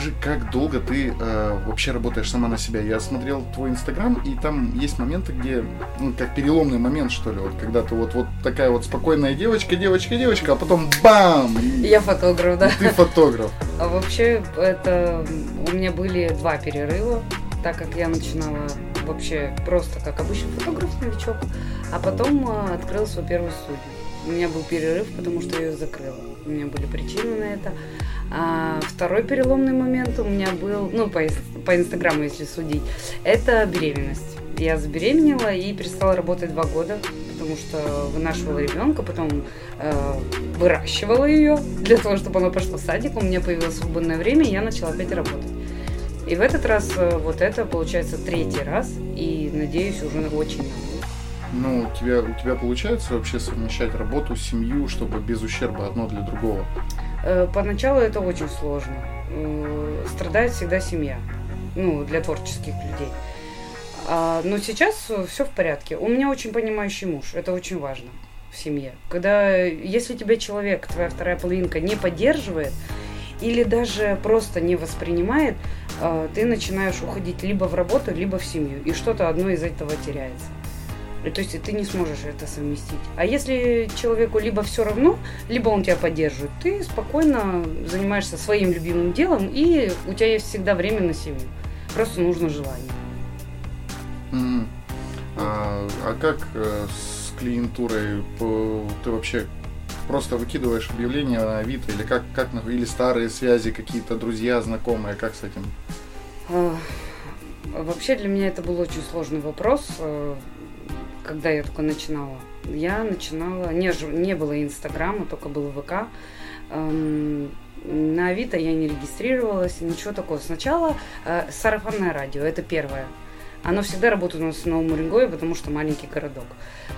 расскажи, как долго ты э, вообще работаешь сама на себя? Я смотрел твой инстаграм, и там есть моменты, где, ну, как переломный момент, что ли, вот когда ты вот, вот такая вот спокойная девочка, девочка, девочка, а потом бам! Я фотограф, да. Ты фотограф. А вообще, это у меня были два перерыва, так как я начинала вообще просто как обычный фотограф-новичок, а потом э, открыла свою первую студию. У меня был перерыв, потому что я ее закрыла. У меня были причины на это. А второй переломный момент у меня был, ну, по, по Инстаграму, если судить, это беременность. Я забеременела и перестала работать два года, потому что вынашивала ребенка, потом э, выращивала ее для того, чтобы она пошла в садик. У меня появилось свободное время, и я начала опять работать. И в этот раз э, вот это получается третий раз, и надеюсь, уже очень. Ну, у тебя, у тебя получается вообще совмещать работу, семью, чтобы без ущерба одно для другого? Э, поначалу это очень сложно. Э, страдает всегда семья, ну, для творческих людей. А, но сейчас все в порядке. У меня очень понимающий муж, это очень важно в семье. Когда, если тебя человек, твоя вторая половинка не поддерживает, или даже просто не воспринимает, э, ты начинаешь уходить либо в работу, либо в семью, и что-то одно из этого теряется. То есть ты не сможешь это совместить. А если человеку либо все равно, либо он тебя поддерживает, ты спокойно занимаешься своим любимым делом, и у тебя есть всегда время на семью. Просто нужно желание. Mm. А, а как э, с клиентурой? Ты вообще просто выкидываешь объявление на Авито или как, как или старые связи, какие-то друзья, знакомые, как с этим? А, вообще для меня это был очень сложный вопрос, э, когда я только начинала. Я начинала, не, не было Инстаграма, только был ВК. Эм, на Авито я не регистрировалась, ничего такого. Сначала э, сарафанное радио, это первое. Оно всегда работает у нас в Новом Уренгое, потому что маленький городок.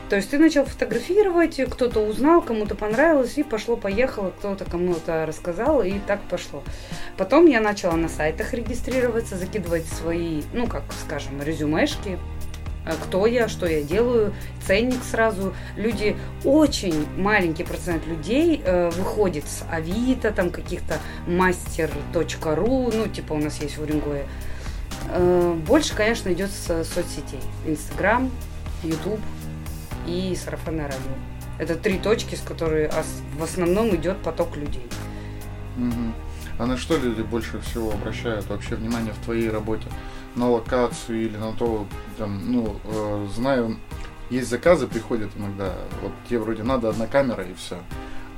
То есть ты начал фотографировать, кто-то узнал, кому-то понравилось, и пошло-поехало, кто-то кому-то рассказал, и так пошло. Потом я начала на сайтах регистрироваться, закидывать свои, ну, как скажем, резюмешки, кто я, что я делаю, ценник сразу. Люди, очень маленький процент людей э, выходит с Авито, там каких-то мастер.ру, ну, типа у нас есть в Уренгое, Э, больше, конечно, идет с соцсетей. Инстаграм, Ютуб и сарафанное радио. Это три точки, с которой в основном идет поток людей. Угу. А на что люди больше всего обращают вообще внимание в твоей работе? На локацию или на то, там, ну, э, знаю, есть заказы, приходят иногда, вот тебе вроде надо одна камера и все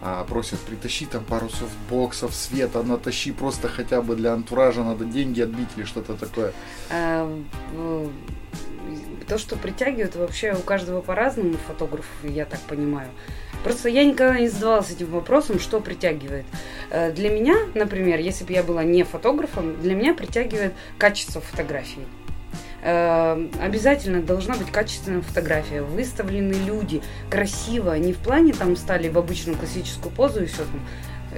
а, просят притащи там пару софтбоксов, света, натащи просто хотя бы для антуража, надо деньги отбить или что-то такое. То, что притягивает вообще у каждого по-разному фотографов, я так понимаю. Просто я никогда не задавалась этим вопросом, что притягивает. Э, для меня, например, если бы я была не фотографом, для меня притягивает качество фотографии. Эм, обязательно должна быть качественная фотография. Выставлены люди красиво, не в плане там стали в обычную классическую позу и все там.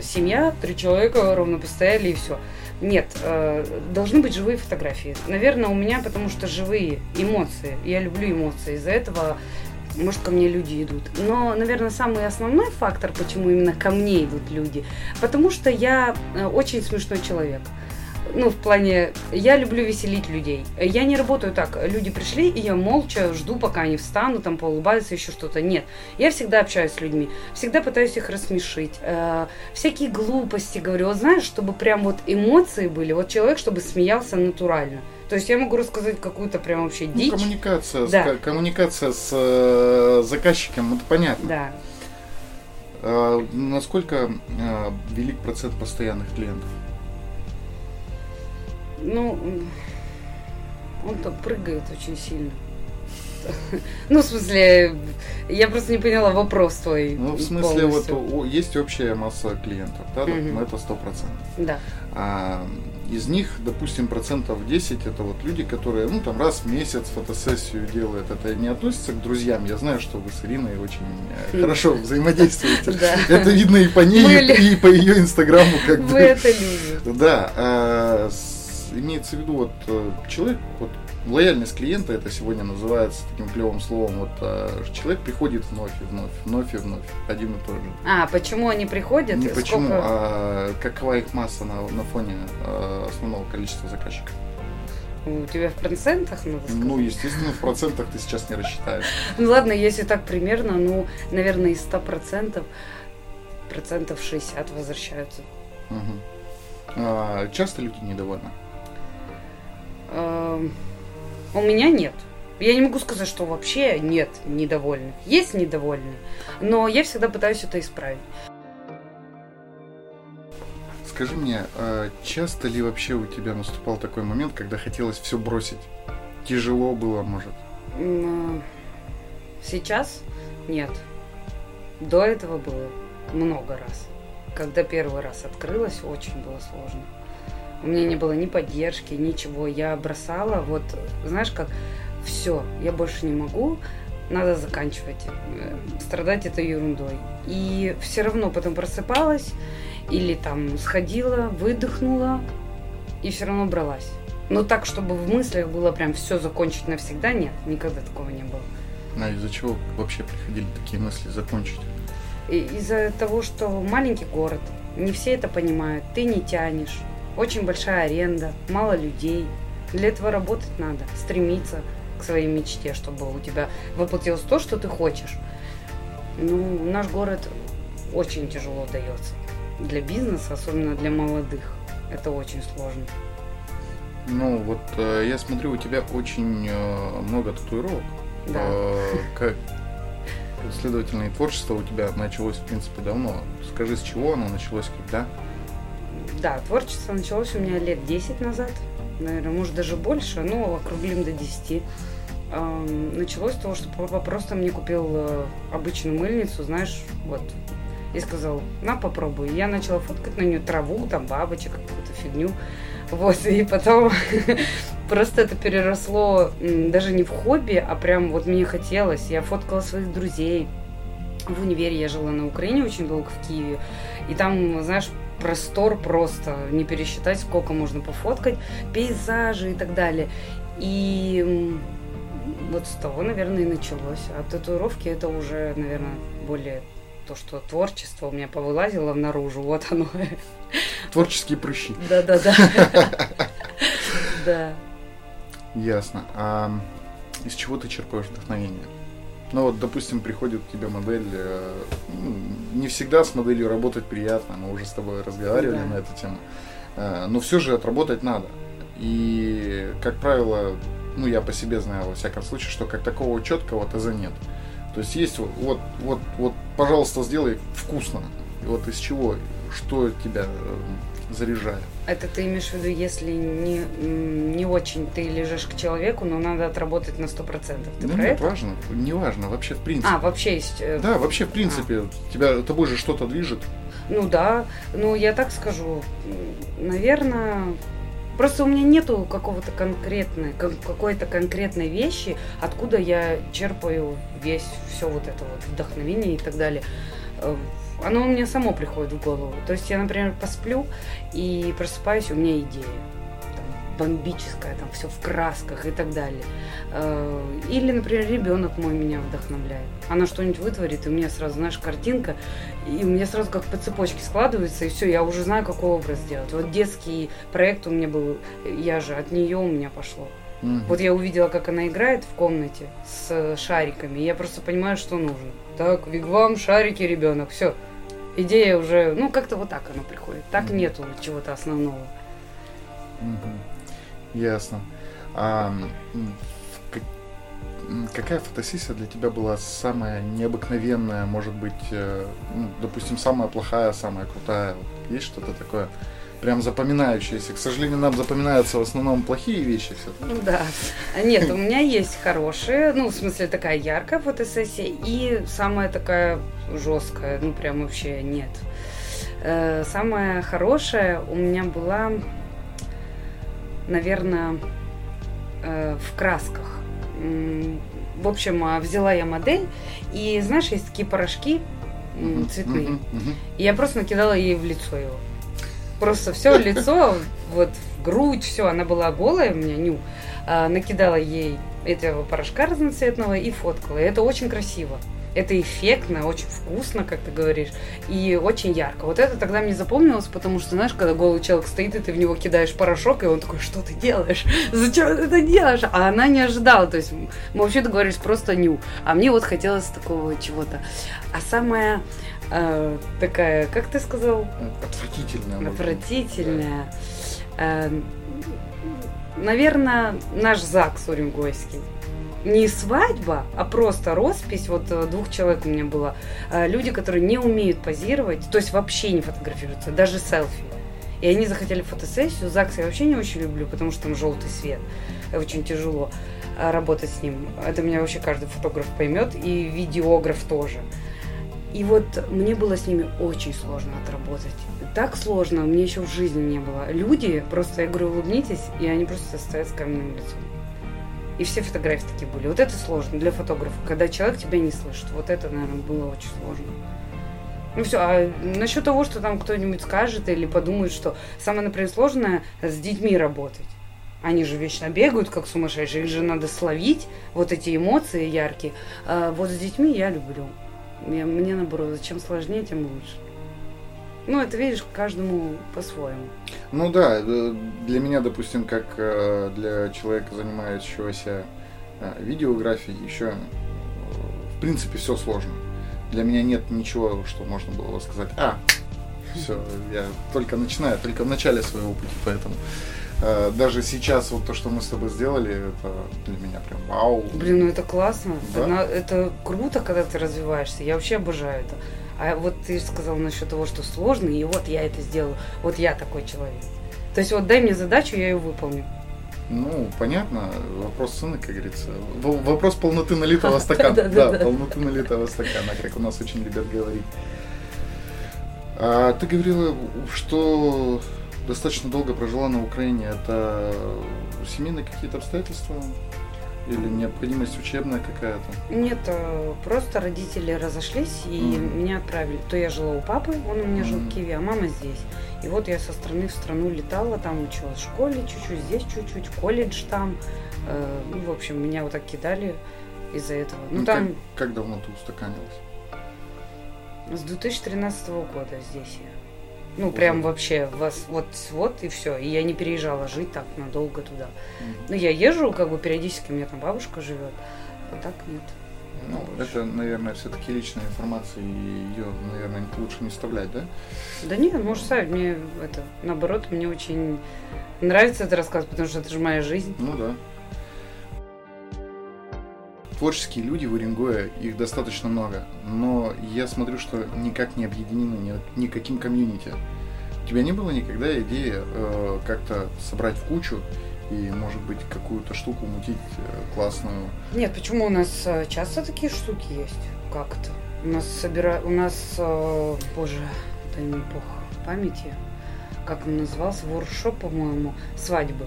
Семья, три человека ровно постояли и все. Нет, э, должны быть живые фотографии. Наверное, у меня, потому что живые эмоции. Я люблю эмоции. Из-за этого может, ко мне люди идут. Но, наверное, самый основной фактор, почему именно ко мне идут люди, потому что я э, очень смешной человек ну, в плане, я люблю веселить людей. Я не работаю так, люди пришли, и я молча жду, пока они встанут, там, поулыбаются, еще что-то. Нет, я всегда общаюсь с людьми, всегда пытаюсь их рассмешить. Э, всякие глупости говорю, вот знаешь, чтобы прям вот эмоции были, вот человек, чтобы смеялся натурально. То есть я могу рассказать какую-то прям вообще ну, дичь. Ну, коммуникация, да. с, коммуникация с э, заказчиком, это понятно. Да. Э, насколько э, велик процент постоянных клиентов? Ну, он там прыгает очень сильно. Ну, в смысле, я просто не поняла вопрос твой. Ну, в смысле, полностью. вот есть общая масса клиентов, да, угу. ну, это сто процентов. Да. А, из них, допустим, процентов 10 это вот люди, которые, ну, там раз в месяц фотосессию делают. Это не относится к друзьям. Я знаю, что вы с Ириной очень э, хорошо взаимодействуете. Это видно и по ней, и по ее инстаграму. Вы это любите. Да. Имеется в виду, вот э, человек вот лояльность клиента это сегодня называется таким клевым словом. Вот а, человек приходит вновь и вновь, вновь и вновь, один и тот же. А, почему они приходят? Не почему, сколько- а какова их масса на, на фоне а, основного количества заказчиков. У тебя в процентах, надо сказать? Ну, естественно, в процентах ты сейчас не рассчитаешь. Ну ладно, если так примерно, ну, наверное, из 100 процентов, процентов 60 возвращаются. Мгм. А, часто люди недовольны? Эм, У меня нет. Я не могу сказать, что вообще нет недовольных. Есть недовольные, но я всегда пытаюсь это исправить. Скажи мне, а часто ли вообще у тебя наступал такой момент, когда хотелось все бросить? Тяжело было, может? М, Сейчас нет. До этого было много раз. Когда первый раз открылась, очень было сложно. У меня не было ни поддержки, ничего. Я бросала, вот, знаешь, как все, я больше не могу, надо заканчивать. Э, Страдать это ерундой. И все равно потом просыпалась или там сходила, выдохнула и все равно бралась. Но так, чтобы в мыслях было прям все закончить навсегда, нет, никогда такого не было. А из-за чего вообще приходили такие мысли закончить? Из-за того, что маленький город, не все это понимают, ты не тянешь, очень большая аренда, мало людей. Для этого работать надо, стремиться к своей мечте, чтобы у тебя воплотилось то, что ты хочешь. Ну, наш город очень тяжело дается. Для бизнеса, особенно для молодых, это очень сложно. Ну, вот э, я смотрю, у тебя очень э, много татуировок. Да. Э, как, следовательно, и творчество у тебя началось, в принципе, давно. Скажи, с чего оно началось, когда? Да, творчество началось у меня лет 10 назад, наверное, может даже больше, но округлим до 10. Эм, Началось с того, что папа просто мне купил э, обычную мыльницу, знаешь, вот, и сказал, на, попробуй. Я начала фоткать на нее траву, там, бабочек, какую-то фигню. Вот, и потом просто это переросло даже не в хобби, а прям вот мне хотелось. Я фоткала своих друзей. В универе я жила на Украине очень долго, в Киеве. И там, знаешь, простор просто, не пересчитать, сколько можно пофоткать, пейзажи и так далее. И вот с того, наверное, и началось. А татуировки это уже, наверное, более то, что творчество у меня повылазило наружу, вот оно. Творческие прыщи. Да-да-да. Да. Ясно. А из чего ты черпаешь вдохновение? Ну вот, допустим, приходит к тебе модель, э, ну, не всегда с моделью работать приятно, мы уже с тобой разговаривали Да. на эту тему, Э, но все же отработать надо. И, как правило, ну я по себе знаю, во всяком случае, что как такого четкого ТЗ нет. То есть есть вот, вот, вот, вот, пожалуйста, сделай вкусно. И вот из чего, что тебя заряжает. Это ты имеешь в виду, если не, не очень ты лежишь к человеку, но надо отработать на 100%. Ты Ну, про нет, это? важно, не важно, вообще в принципе. А, вообще есть. э, Да, вообще, в принципе, тебя тобой же что-то движет. Ну да, ну я так скажу, наверное, просто у меня нету какого-то конкретной, кон- какой-то конкретной вещи, откуда я черпаю весь все вот это вот вдохновение и так далее. Э, Оно у меня само приходит в голову. То есть я, например, посплю и просыпаюсь, у меня идея там, бомбическая, там все в красках и так далее. Э, Или, например, ребенок мой меня вдохновляет. Она что-нибудь вытворит, и у меня сразу, знаешь, картинка, и у меня сразу как по цепочке складывается, и все, я уже знаю, какой образ сделать. Вот детский проект у меня был, я же от нее у меня пошло. Мгм. Вот я увидела, как она играет в комнате с шариками, и я просто понимаю, что нужно. Так, вигвам, шарики, ребенок, все. Идея уже, ну, как-то вот так оно приходит. Так Мгм. нету чего-то основного. Мгм. Ясно. А какая фотосессия для тебя была самая необыкновенная, может быть, э, ну, допустим, самая плохая, самая крутая? Есть что-то такое прям запоминающееся? К сожалению, нам запоминаются в основном плохие вещи все. Ну Да. А Нет, у меня есть хорошие, ну, в смысле, такая яркая фотосессия и самая такая жесткая, ну, прям вообще нет. Э, Самая хорошая у меня была, наверное, э, в красках. В общем, а, взяла я модель, и, знаешь, есть такие порошки цветные. мгм, мгм. И я просто накидала ей в лицо его. Просто все лицо вот грудь, все, она была голая у меня, ню. А, накидала ей этого порошка разноцветного и фоткала. И это очень красиво. Это эффектно, очень вкусно, как ты говоришь, и очень ярко. Вот это тогда мне запомнилось, потому что, знаешь, когда голый человек стоит, и ты в него кидаешь порошок, и он такой, что ты делаешь? Зачем ты это делаешь? А она не ожидала. То есть мы вообще договорились просто ню. А мне вот хотелось такого чего-то. А самая э, такая, как ты сказал? Отвратительная. Отвратительная. Э, наверное, наш ЗАГС Уренгойский не свадьба, а просто роспись. Вот э, двух человек у меня было. Э, люди, которые не умеют позировать, то есть вообще не фотографируются, даже селфи. И они захотели фотосессию. ЗАГС я вообще не очень люблю, потому что там желтый свет. Очень тяжело э, работать с ним. Это меня вообще каждый фотограф поймет, и видеограф тоже. И вот мне было с ними очень сложно отработать. Так сложно, мне еще в жизни не было. Люди, просто я говорю, улыбнитесь, и они просто стоят с каменным лицом. И все фотографии такие были. Вот это сложно для фотографа, когда человек тебя не слышит. Вот это, наверное, было очень сложно. Ну все, а насчет того, что там кто-нибудь скажет или подумает, что самое, например, сложное с детьми работать. Они же вечно бегают, как сумасшедшие, их же надо словить, вот эти эмоции яркие. А вот с детьми я люблю. Я, мне наоборот, чем сложнее, тем лучше. Ну, это видишь, каждому по-своему. Ну да, э, для меня, допустим, как э, для человека, занимающегося э, видеографией, еще в принципе все сложно. Для меня нет ничего, что можно было сказать, а, все, я только начинаю, только в начале своего пути, поэтому даже сейчас вот то, что мы с тобой сделали, это для меня прям вау. Блин, ну это классно. Да? Это круто, когда ты развиваешься. Я вообще обожаю это. А вот ты сказал насчет того, что сложно, и вот я это сделаю. Вот я такой человек. То есть вот дай мне задачу, я ее выполню. Ну, понятно, вопрос цены, как говорится. Вопрос полноты налитого стакана. Да, полноты налитого стакана, как у нас очень любят говорить. А ты говорила, что достаточно долго прожила на Украине. Это семейные какие-то обстоятельства? Или необходимость учебная какая-то? Нет, э, просто родители разошлись и mm. меня отправили. То я жила у папы, он у меня mm. жил в Киеве, а мама здесь. И вот я со страны в страну летала, там училась в школе чуть-чуть, здесь чуть-чуть, колледж там. Э, ну, в общем, меня вот так кидали из-за этого. Ну, ну там... Как, как давно ты устаканилась? С 2013 года здесь я. Ну, прям вообще, вас вот, вот и все. И я не переезжала жить так надолго туда. Mm-hmm. Ну, я езжу, как бы периодически, у меня там бабушка живет. А так нет. Ну, это, наверное, все-таки личная информация, и ее, наверное, лучше не вставлять, да? Да нет, можешь ставить. Мне это, наоборот, мне очень нравится это рассказ, потому что это же моя жизнь. Ну да творческие люди в Уренгое, их достаточно много, но я смотрю, что никак не объединены ни, никаким комьюнити. У тебя не было никогда идеи э, как-то собрать в кучу и, может быть, какую-то штуку мутить э, классную? Нет, почему у нас э, часто такие штуки есть? Как-то. У нас собира... у нас, э, боже, дай мне бог памяти, как он назывался, воркшоп, по-моему, свадьбы.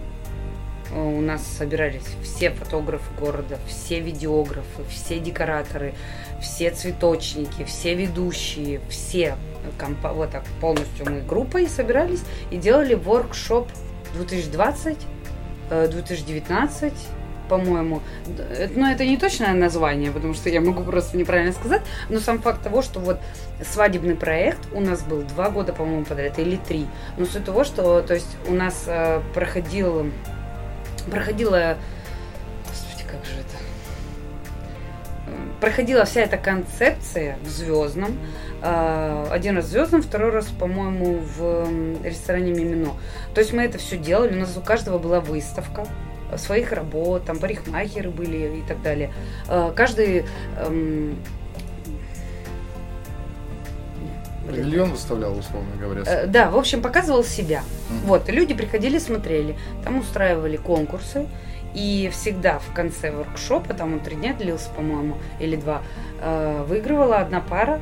Э, у нас собирались все фотографы города, все видеографы, все декораторы, все цветочники, все ведущие, все компа- вот так полностью мы группой собирались и делали воркшоп 2020, 2019, э, по-моему. Но это не точное название, потому что я могу просто неправильно сказать. Но сам факт того, что вот свадебный проект у нас был два года, по-моему, подряд, или три. Но суть того, что то есть у нас э, проходил проходила... Господи, как же это? Проходила вся эта концепция в Звездном. А, один раз в Звездном, второй раз, по-моему, в ресторане Мимино. То есть мы это все делали. У нас у каждого была выставка своих работ, там парикмахеры были и так далее. А, каждый Павильон выставлял, условно говоря. Э, да, в общем, показывал себя. Mm-hmm. Вот, люди приходили, смотрели. Там устраивали конкурсы. И всегда в конце воркшопа, там он три дня длился, по-моему, или два, э, выигрывала одна пара,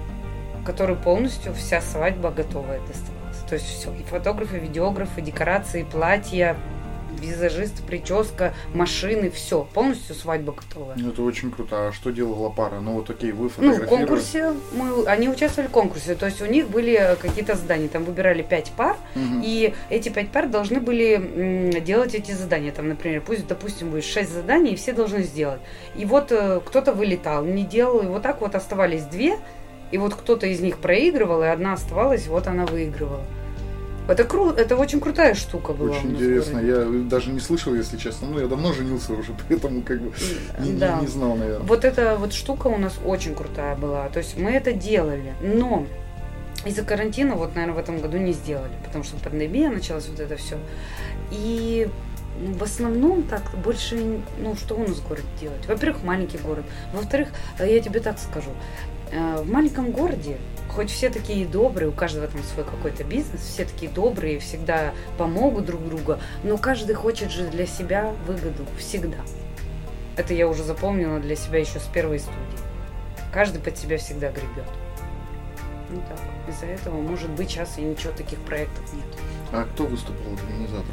которой полностью вся свадьба готовая доставалась. То есть все, и фотографы, видеографы, декорации, платья, визажист, прическа, машины, все, полностью свадьба готова. Ну, это очень круто. А что делала пара? Ну, вот окей, вы Ну, в фотографировали. конкурсе мы, они участвовали в конкурсе, то есть у них были какие-то задания, там выбирали пять пар, Мгм. и эти пять пар должны были делать эти задания. Там, например, пусть, допустим, будет шесть заданий, и все должны сделать. И вот э, кто-то вылетал, не делал, и вот так вот оставались две, и вот кто-то из них проигрывал, и одна оставалась, вот она выигрывала. Это круто, это очень крутая штука была. Очень интересно. Я даже не слышал, если честно. Ну, я давно женился уже, поэтому как бы не, не- Да. не знал, наверное. Вот эта вот штука у нас очень крутая была. То есть мы это делали, но из-за карантина вот, наверное, в этом году не сделали, потому что пандемия началась, вот это все. И в основном так больше, ну, что у нас в городе делать? Во-первых, маленький город. Во-вторых, я тебе так скажу, в маленьком городе, хоть все такие добрые, у каждого там свой какой-то бизнес, все такие добрые, всегда помогут друг другу, но каждый хочет же для себя выгоду всегда. Это я уже запомнила для себя еще с первой студии. Каждый под себя всегда гребет. Ну так. Из-за этого, может быть, сейчас и ничего таких проектов нет. А кто выступал организатором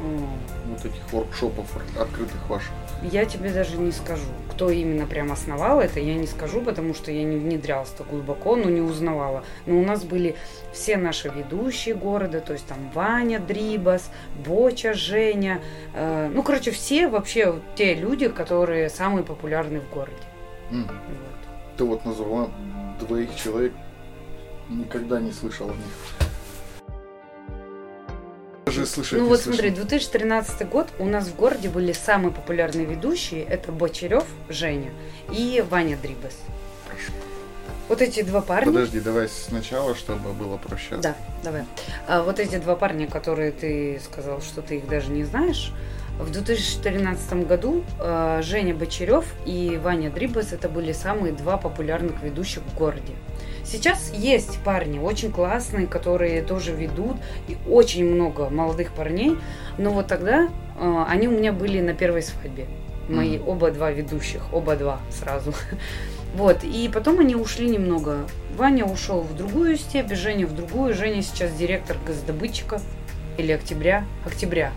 О, вот этих воркшопов открытых ваших? Я тебе даже не скажу, кто именно прям основал это, я не скажу, потому что я не внедрялась так глубоко, но не узнавала. Но у нас были все наши ведущие города, то есть там Ваня Дрибас, Боча Женя, э, ну, короче, все вообще те люди, которые самые популярные в городе. М. Вот. Ты вот назвала двоих человек, никогда не слышал о них. Слышать Ну не вот слышал. смотри, 2013 год у нас в городе были самые популярные ведущие. Это Бочарев Женя и Ваня Дрибас. Вот эти два парня. Подожди, давай сначала, чтобы было проще. Да, давай. А вот эти два парня, которые ты сказал, что ты их даже не знаешь. В 2013 году э, Женя Бочарев и Ваня Дрибас это были самые два популярных ведущих в городе. Сейчас есть парни очень классные, которые тоже ведут, и очень много молодых парней. Но вот тогда э, они у меня были на первой свадьбе. Мои Мгм. оба два ведущих, оба два сразу. Вот, и потом они ушли немного. Ваня ушел в другую степь, Женя в другую. Женя сейчас директор газодобытчика. Или октября. Октября.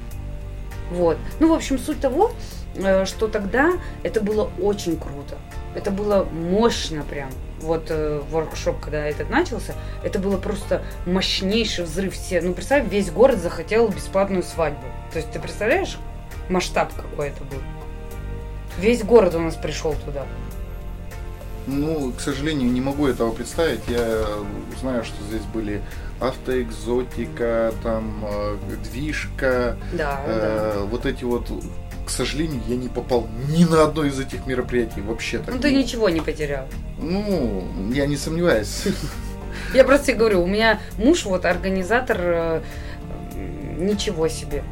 Вот. Ну, в общем, суть того, э, что тогда это было очень круто. Это было мощно прям. Вот э, воркшоп, когда этот начался, это было просто мощнейший взрыв. Все, ну, представь, весь город захотел бесплатную свадьбу. То есть, ты представляешь, масштаб какой это был? Весь город у нас пришел туда. Ну, к сожалению, не могу этого представить. Я знаю, что здесь были автоэкзотика, там э, движка, Да, да. э, вот эти вот. К сожалению, я не попал ни на одно из этих мероприятий вообще так. Ну, ты ничего не потерял. Ну, я не сомневаюсь. Я просто тебе говорю, у меня муж вот организатор э, ничего себе.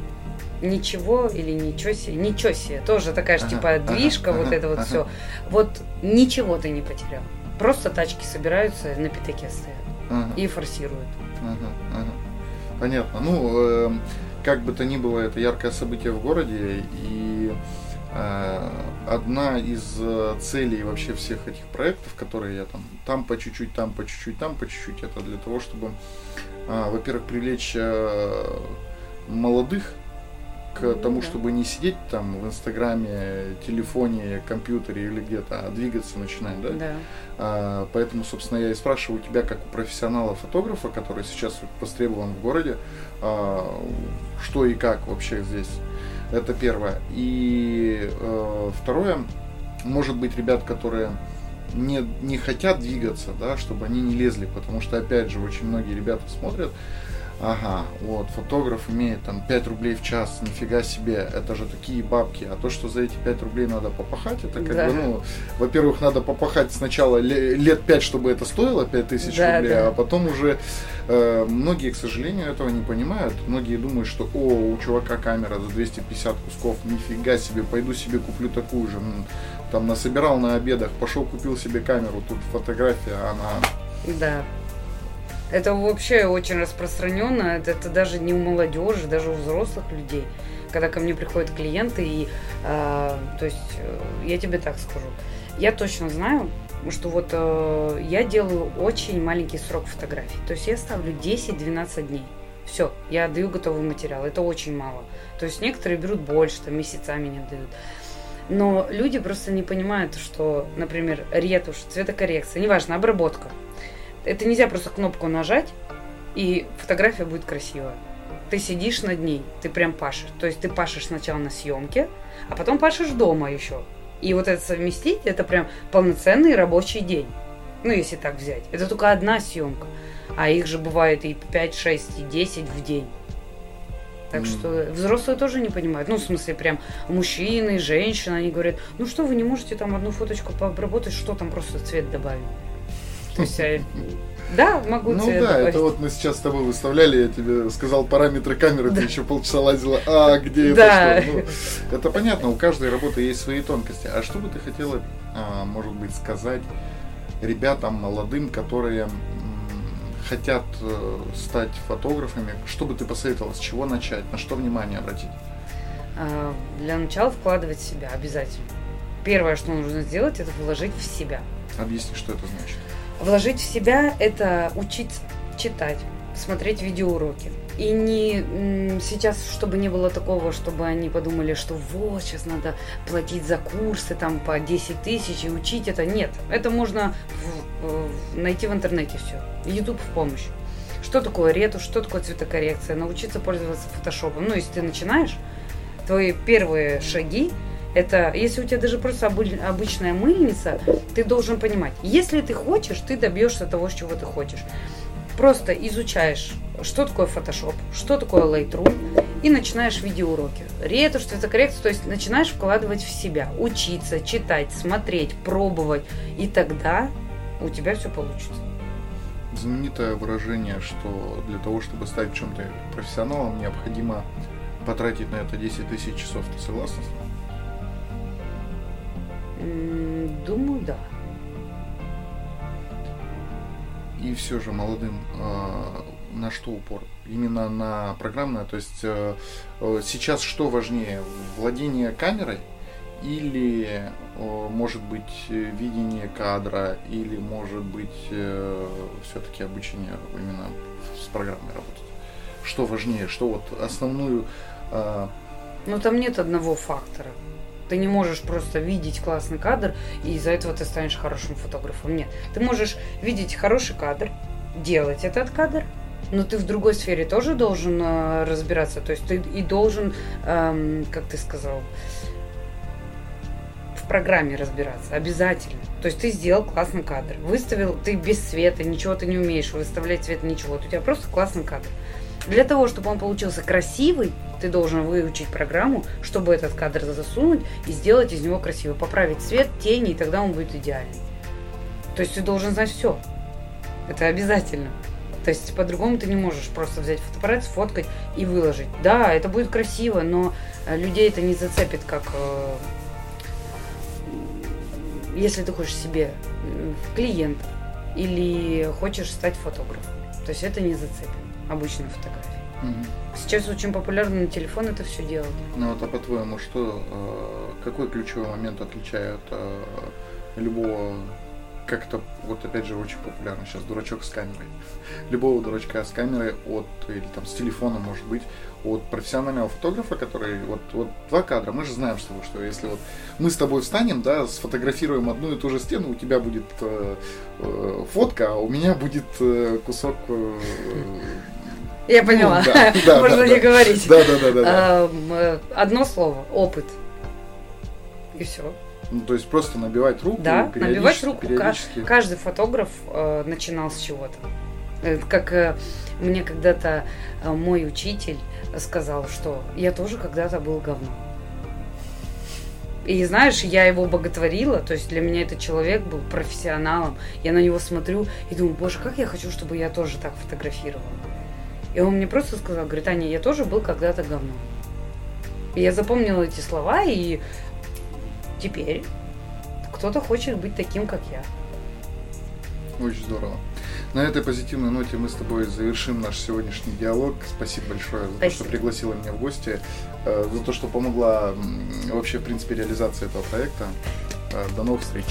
Ничего или ничего себе, ничего себе. Тоже такая же Ага, типа ага, движка, вот ага, это вот ага. все. Вот ничего ты не потерял. Просто тачки собираются, на пятаке стоят Ага. и форсируют. Ага, ага. Понятно. Ну, эм, как бы то ни было, это яркое событие в городе, и одна из э, целей вообще всех этих проектов, которые я там, там по чуть-чуть, там по чуть-чуть, там по чуть-чуть, это для того, чтобы, э, во-первых, привлечь э, молодых к Ну тому, чтобы не сидеть там в Инстаграме, телефоне, компьютере или где-то, а двигаться начинать, да? Да. А, Поэтому, собственно, я и спрашиваю тебя, как у профессионала-фотографа, который сейчас востребован в городе, а, что и как вообще здесь. Это первое. И э, второе, может быть, ребят, которые не, не хотят двигаться, да, чтобы они не лезли, потому что, опять же, очень многие ребята смотрят, ага, вот, фотограф имеет там 5 рублей в час, нифига себе, это же такие бабки, а то, что за эти 5 рублей надо попахать, это как Да. бы, ну, во-первых, надо попахать сначала ле- лет 5, чтобы это стоило 5 тысяч Да, рублей, да. а потом уже э, многие, к сожалению, этого не понимают. Многие думают, что о, у чувака камера за 250 кусков, нифига себе, пойду себе куплю такую же. Там насобирал на обедах, пошел купил себе камеру, тут фотография, она... Да. Это вообще очень распространенно. Это, это даже не у молодежи, даже у взрослых людей. Когда ко мне приходят клиенты, и э, то есть э, я тебе так скажу, я точно знаю, что вот э, я делаю очень маленький срок фотографий. То есть я ставлю 10-12 дней. Все, я отдаю готовый материал. Это очень мало. То есть некоторые берут больше, там месяцами не отдают. Но люди просто не понимают, что, например, ретушь, цветокоррекция, неважно, обработка. Это нельзя просто кнопку нажать, и фотография будет красивая. Ты сидишь над ней, ты прям пашешь. То есть ты пашешь сначала на съемке, а потом пашешь дома еще. И вот это совместить, это прям полноценный рабочий день. Ну, если так взять. Это только одна съемка. А их же бывает и 5, 6, и 10 в день. Так что взрослые тоже не понимают. Ну, в смысле, прям мужчины, женщины, они говорят, ну что, вы не можете там одну фоточку пообработать, что там просто цвет добавить? Есть, э, да, могу Ну цвет да, добавить. это вот мы сейчас с тобой выставляли, я тебе сказал параметры камеры, ты еще полчаса лазила, а где Да. это что? Ну, это понятно, у каждой работы есть свои тонкости. А что бы ты хотела, а, может быть, сказать ребятам молодым, которые хотят э, стать фотографами, что бы ты посоветовала, с чего начать, на что внимание обратить? А, Для начала вкладывать в себя обязательно. Первое, что нужно сделать, это вложить в себя. Объясни, что это значит. Вложить в себя – это учиться читать, смотреть видеоуроки. И не сейчас, чтобы не было такого, чтобы они подумали, что вот, сейчас надо платить за курсы там по 10 тысяч и учить это. Нет, это можно в- в- найти в интернете все. YouTube в помощь. Что такое ретушь, что такое цветокоррекция, научиться пользоваться фотошопом. Ну, если ты начинаешь, твои первые шаги это, если у тебя даже просто обы- обычная мыльница, ты должен понимать, если ты хочешь, ты добьешься того, чего ты хочешь. Просто изучаешь, что такое Photoshop, что такое Lightroom, и начинаешь видеоуроки. Ретушь, цветокоррекцию, то есть начинаешь вкладывать в себя, учиться, читать, смотреть, пробовать, и тогда у тебя все получится. Знаменитое выражение, что для того, чтобы стать чем-то профессионалом, необходимо потратить на это 10 тысяч часов. Ты согласна? с этим? Думаю, да. И все же молодым э, на что упор? Именно на программное, то есть э, э, сейчас что важнее, владение камерой или э, может быть видение кадра, или может быть все-таки обучение именно с программой работать? Что важнее, что вот основную э, Но там нет одного фактора. Ты не можешь просто видеть классный кадр, и из-за этого ты станешь хорошим фотографом. Нет. Ты можешь видеть хороший кадр, делать этот кадр, но ты в другой сфере тоже должен э, разбираться. То есть ты и должен, эм, как ты сказал, в программе разбираться. Обязательно. То есть ты сделал классный кадр. Выставил, ты без света, ничего ты не умеешь выставлять цвет, ничего. У тебя просто классный кадр. Для того, чтобы он получился красивый, ты должен выучить программу, чтобы этот кадр засунуть и сделать из него красивый. Поправить цвет, тени, и тогда он будет идеальный. То есть ты должен знать все. Это обязательно. То есть по-другому ты не можешь просто взять фотоаппарат, сфоткать и выложить. Да, это будет красиво, но э, людей это не зацепит, как э, если ты хочешь себе клиента или хочешь стать фотографом. То есть это не зацепит обычную фотографию. мгм. Сейчас очень популярно на телефон это все делать. Ну вот, а по-твоему, что, э, какой ключевой момент отличает э, любого, как это, вот опять же, очень популярно сейчас, дурачок с камерой. Любого дурачка с камерой от, или там с телефона, может быть, от профессионального фотографа, который, вот, вот два кадра, мы же знаем с тобой, что если вот мы с тобой встанем, да, сфотографируем одну и ту же стену, у тебя будет э, э, фотка, а у меня будет э, кусок... э, Я Ну, поняла. да, да, Можно да, не говорить. Да, да, да, да. Эм, э, Одно слово опыт. И все. Ну, то есть просто набивать руку, Да, набивать руку. Периодически. Каждый фотограф э, начинал с чего-то. Э, Как э, мне когда-то э, мой учитель сказал, что я тоже когда-то был говном. И знаешь, я его боготворила, то есть для меня этот человек был профессионалом. Я на него смотрю и думаю, боже, как я хочу, чтобы я тоже так фотографировала. И он мне просто сказал, говорит, Аня, я тоже был когда-то говном. И я запомнила эти слова, и теперь кто-то хочет быть таким, как я. Очень здорово. На этой позитивной ноте мы с тобой завершим наш сегодняшний диалог. Спасибо большое за то, что Спасибо. пригласила меня в гости, э, за то, что помогла вообще, в принципе, реализации этого проекта. Э, До новых встреч.